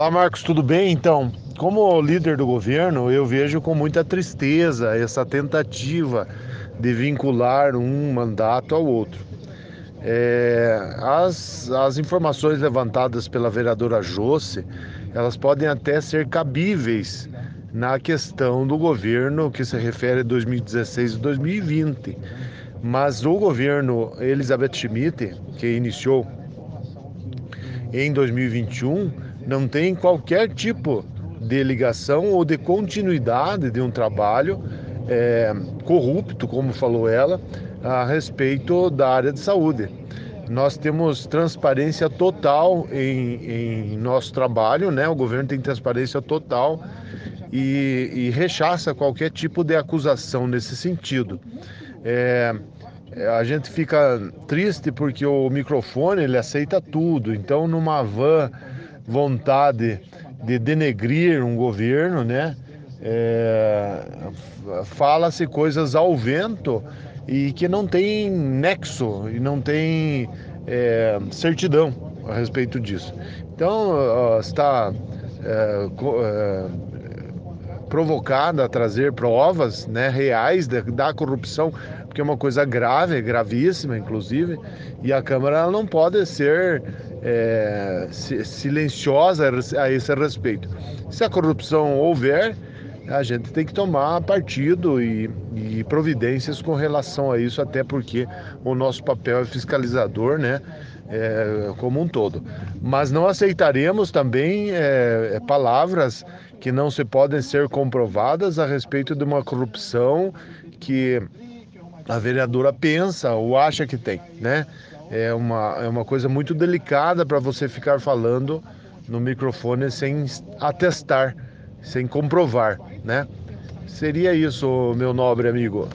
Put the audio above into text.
Olá Marcos, tudo bem? Então, como líder do governo, eu vejo com muita tristeza essa tentativa de vincular um mandato ao outro. É, as, as informações levantadas pela vereadora Josse, elas podem até ser cabíveis na questão do governo que se refere a 2016 e 2020. Mas o governo Elizabeth Schmidt, que iniciou em 2021, não tem qualquer tipo de ligação ou de continuidade de um trabalho é, corrupto, como falou ela, a respeito da área de saúde. Nós temos transparência total em, em nosso trabalho, né? O governo tem transparência total e, e rechaça qualquer tipo de acusação nesse sentido. É, a gente fica triste porque o microfone ele aceita tudo. Então, numa van vontade de denegrir um governo, né? É, Fala-se coisas ao vento e que não tem nexo e não tem é, certidão a respeito disso. Então, está é, é, provocada a trazer provas né, reais da, da, corrupção, porque é uma coisa grave, gravíssima, inclusive, e a Câmara não pode ser é, silenciosa a esse respeito. Se a corrupção houver, a gente tem que tomar partido e, e, providências com relação a isso, até porque o nosso papel é fiscalizador, né? É, como um todo. Mas não aceitaremos também é, é palavras que não se podem ser comprovadas a respeito de uma corrupção que a vereadora pensa ou acha que tem, né? é uma, é uma coisa muito delicada para você ficar falando no microfone sem atestar, sem comprovar, né? Seria isso, meu nobre amigo.